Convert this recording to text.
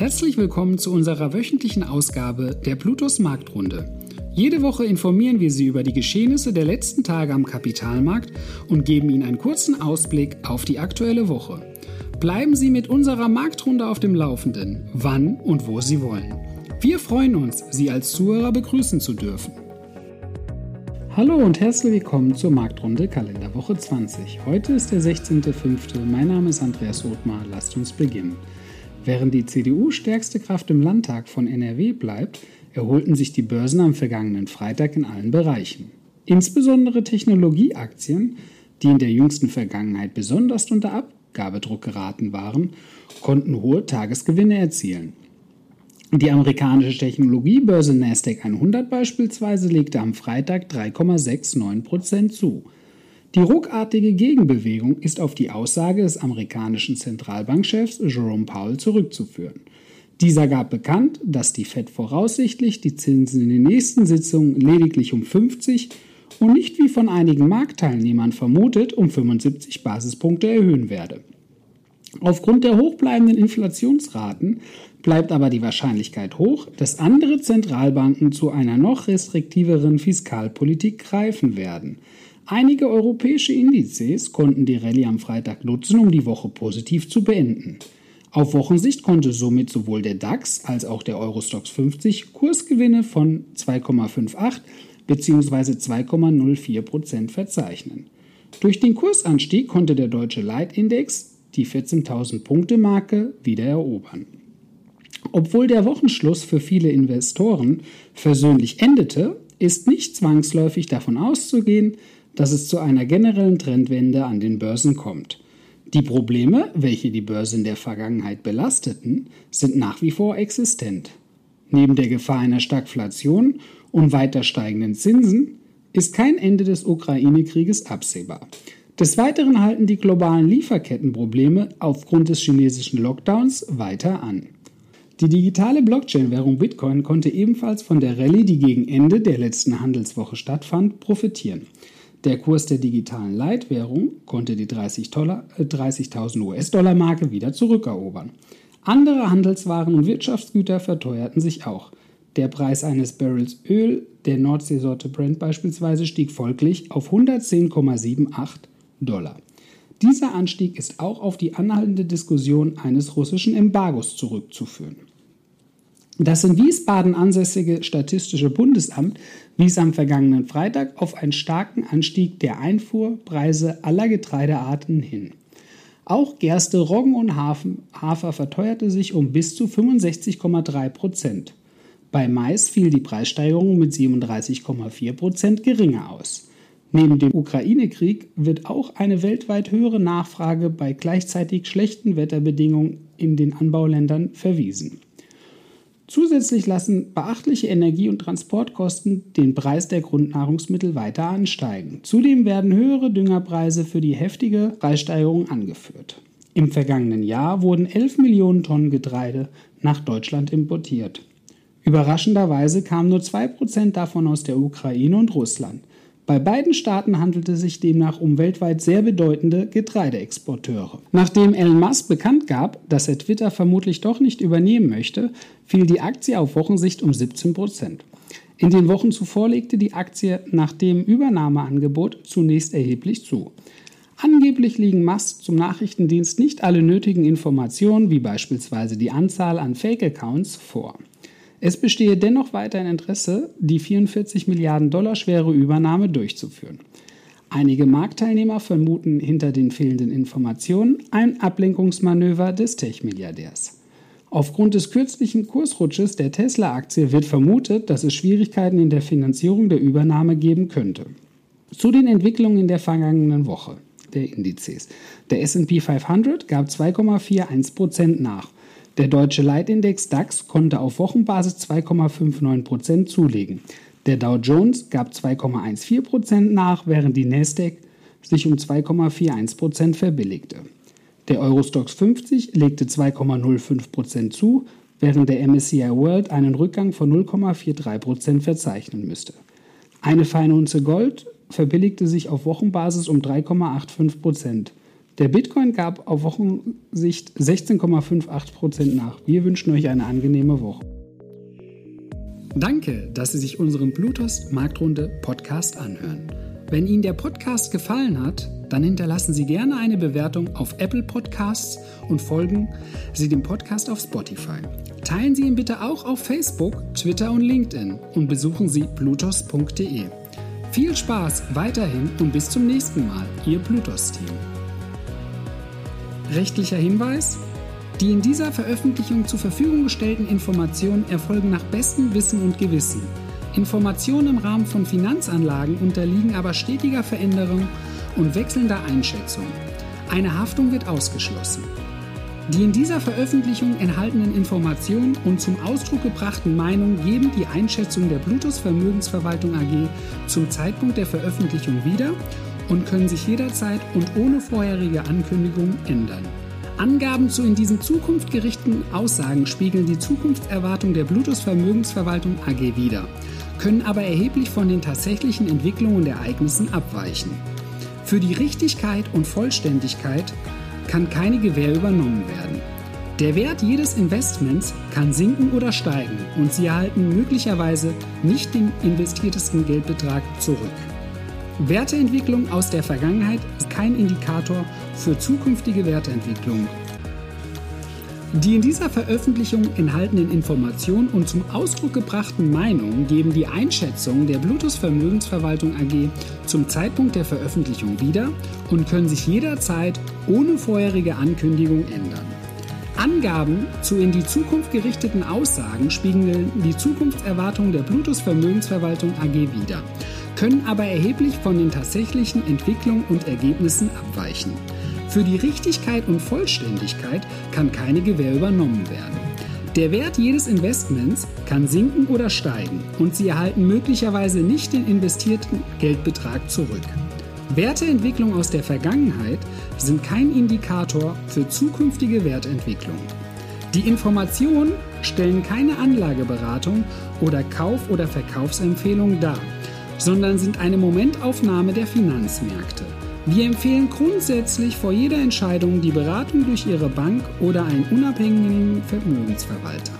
Herzlich willkommen zu unserer wöchentlichen Ausgabe der Plutos Marktrunde. Jede Woche informieren wir Sie über die Geschehnisse der letzten Tage am Kapitalmarkt und geben Ihnen einen kurzen Ausblick auf die aktuelle Woche. Bleiben Sie mit unserer Marktrunde auf dem Laufenden, wann und wo Sie wollen. Wir freuen uns, Sie als Zuhörer begrüßen zu dürfen. Hallo und herzlich willkommen zur Marktrunde Kalenderwoche 20. Heute ist der 16.05. Mein Name ist Andreas Othmar. Lasst uns beginnen. Während die CDU stärkste Kraft im Landtag von NRW bleibt, erholten sich die Börsen am vergangenen Freitag in allen Bereichen. Insbesondere Technologieaktien, die in der jüngsten Vergangenheit besonders unter Abgabedruck geraten waren, konnten hohe Tagesgewinne erzielen. Die amerikanische Technologiebörse Nasdaq 100 beispielsweise legte am Freitag 3,69% zu. Die ruckartige Gegenbewegung ist auf die Aussage des amerikanischen Zentralbankchefs Jerome Powell zurückzuführen. Dieser gab bekannt, dass die Fed voraussichtlich die Zinsen in den nächsten Sitzungen lediglich um 50 und nicht wie von einigen Marktteilnehmern vermutet um 75 Basispunkte erhöhen werde. Aufgrund der hochbleibenden Inflationsraten bleibt aber die Wahrscheinlichkeit hoch, dass andere Zentralbanken zu einer noch restriktiveren Fiskalpolitik greifen werden. Einige europäische Indizes konnten die Rallye am Freitag nutzen, um die Woche positiv zu beenden. Auf Wochensicht konnte somit sowohl der DAX als auch der Eurostox 50 Kursgewinne von 2,58 bzw. 2,04 Prozent verzeichnen. Durch den Kursanstieg konnte der deutsche Leitindex die 14.000 Punkte Marke wieder erobern. Obwohl der Wochenschluss für viele Investoren versöhnlich endete, ist nicht zwangsläufig davon auszugehen, dass es zu einer generellen Trendwende an den Börsen kommt. Die Probleme, welche die Börse in der Vergangenheit belasteten, sind nach wie vor existent. Neben der Gefahr einer Stagflation und weiter steigenden Zinsen ist kein Ende des Ukraine-Krieges absehbar. Des Weiteren halten die globalen Lieferkettenprobleme aufgrund des chinesischen Lockdowns weiter an. Die digitale Blockchain-Währung Bitcoin konnte ebenfalls von der Rallye, die gegen Ende der letzten Handelswoche stattfand, profitieren. Der Kurs der digitalen Leitwährung konnte die 30.000 30 US-Dollar-Marke wieder zurückerobern. Andere Handelswaren und Wirtschaftsgüter verteuerten sich auch. Der Preis eines Barrels Öl der Nordseesorte Brent beispielsweise stieg folglich auf 110,78 Dollar. Dieser Anstieg ist auch auf die anhaltende Diskussion eines russischen Embargos zurückzuführen. Das in Wiesbaden ansässige Statistische Bundesamt wies am vergangenen Freitag auf einen starken Anstieg der Einfuhrpreise aller Getreidearten hin. Auch Gerste, Roggen und Hafer verteuerte sich um bis zu 65,3 Prozent. Bei Mais fiel die Preissteigerung mit 37,4 Prozent geringer aus. Neben dem Ukraine-Krieg wird auch eine weltweit höhere Nachfrage bei gleichzeitig schlechten Wetterbedingungen in den Anbauländern verwiesen. Zusätzlich lassen beachtliche Energie- und Transportkosten den Preis der Grundnahrungsmittel weiter ansteigen. Zudem werden höhere Düngerpreise für die heftige Preissteigerung angeführt. Im vergangenen Jahr wurden 11 Millionen Tonnen Getreide nach Deutschland importiert. Überraschenderweise kamen nur 2% davon aus der Ukraine und Russland. Bei beiden Staaten handelte es sich demnach um weltweit sehr bedeutende Getreideexporteure. Nachdem Elon Musk bekannt gab, dass er Twitter vermutlich doch nicht übernehmen möchte, fiel die Aktie auf Wochensicht um 17 Prozent. In den Wochen zuvor legte die Aktie nach dem Übernahmeangebot zunächst erheblich zu. Angeblich liegen Musk zum Nachrichtendienst nicht alle nötigen Informationen, wie beispielsweise die Anzahl an Fake-Accounts, vor. Es bestehe dennoch weiter ein Interesse, die 44 Milliarden Dollar schwere Übernahme durchzuführen. Einige Marktteilnehmer vermuten hinter den fehlenden Informationen ein Ablenkungsmanöver des Tech-Milliardärs. Aufgrund des kürzlichen Kursrutsches der Tesla-Aktie wird vermutet, dass es Schwierigkeiten in der Finanzierung der Übernahme geben könnte. Zu den Entwicklungen in der vergangenen Woche der Indizes. Der SP 500 gab 2,41% nach der deutsche Leitindex DAX konnte auf Wochenbasis 2,59% zulegen. Der Dow Jones gab 2,14% nach, während die Nasdaq sich um 2,41% verbilligte. Der Eurostox 50 legte 2,05% zu, während der MSCI World einen Rückgang von 0,43% verzeichnen müsste. Eine feine Unze Gold verbilligte sich auf Wochenbasis um 3,85%. Der Bitcoin gab auf Wochensicht 16,58% nach. Wir wünschen euch eine angenehme Woche. Danke, dass Sie sich unseren Bluetooth Marktrunde Podcast anhören. Wenn Ihnen der Podcast gefallen hat, dann hinterlassen Sie gerne eine Bewertung auf Apple Podcasts und folgen Sie dem Podcast auf Spotify. Teilen Sie ihn bitte auch auf Facebook, Twitter und LinkedIn und besuchen Sie blutos.de. Viel Spaß weiterhin und bis zum nächsten Mal, Ihr Blutos-Team. Rechtlicher Hinweis? Die in dieser Veröffentlichung zur Verfügung gestellten Informationen erfolgen nach bestem Wissen und Gewissen. Informationen im Rahmen von Finanzanlagen unterliegen aber stetiger Veränderung und wechselnder Einschätzung. Eine Haftung wird ausgeschlossen. Die in dieser Veröffentlichung enthaltenen Informationen und zum Ausdruck gebrachten Meinungen geben die Einschätzung der Bluetooth Vermögensverwaltung AG zum Zeitpunkt der Veröffentlichung wieder und können sich jederzeit und ohne vorherige Ankündigung ändern. Angaben zu in diesem Zukunft gerichteten Aussagen spiegeln die Zukunftserwartung der Bluetooth Vermögensverwaltung AG wider, können aber erheblich von den tatsächlichen Entwicklungen und Ereignissen abweichen. Für die Richtigkeit und Vollständigkeit kann keine Gewähr übernommen werden. Der Wert jedes Investments kann sinken oder steigen und Sie erhalten möglicherweise nicht den investiertesten Geldbetrag zurück. Werteentwicklung aus der Vergangenheit ist kein Indikator für zukünftige Werteentwicklung. Die in dieser Veröffentlichung enthaltenen Informationen und zum Ausdruck gebrachten Meinungen geben die Einschätzung der Bluetooth Vermögensverwaltung AG zum Zeitpunkt der Veröffentlichung wieder und können sich jederzeit ohne vorherige Ankündigung ändern. Angaben zu in die Zukunft gerichteten Aussagen spiegeln die Zukunftserwartungen der Bluetooth Vermögensverwaltung AG wider, können aber erheblich von den tatsächlichen Entwicklungen und Ergebnissen abweichen. Für die Richtigkeit und Vollständigkeit kann keine Gewähr übernommen werden. Der Wert jedes Investments kann sinken oder steigen und Sie erhalten möglicherweise nicht den investierten Geldbetrag zurück. Werteentwicklungen aus der Vergangenheit sind kein Indikator für zukünftige Wertentwicklung. Die Informationen stellen keine Anlageberatung oder Kauf- oder Verkaufsempfehlung dar, sondern sind eine Momentaufnahme der Finanzmärkte. Wir empfehlen grundsätzlich vor jeder Entscheidung die Beratung durch Ihre Bank oder einen unabhängigen Vermögensverwalter.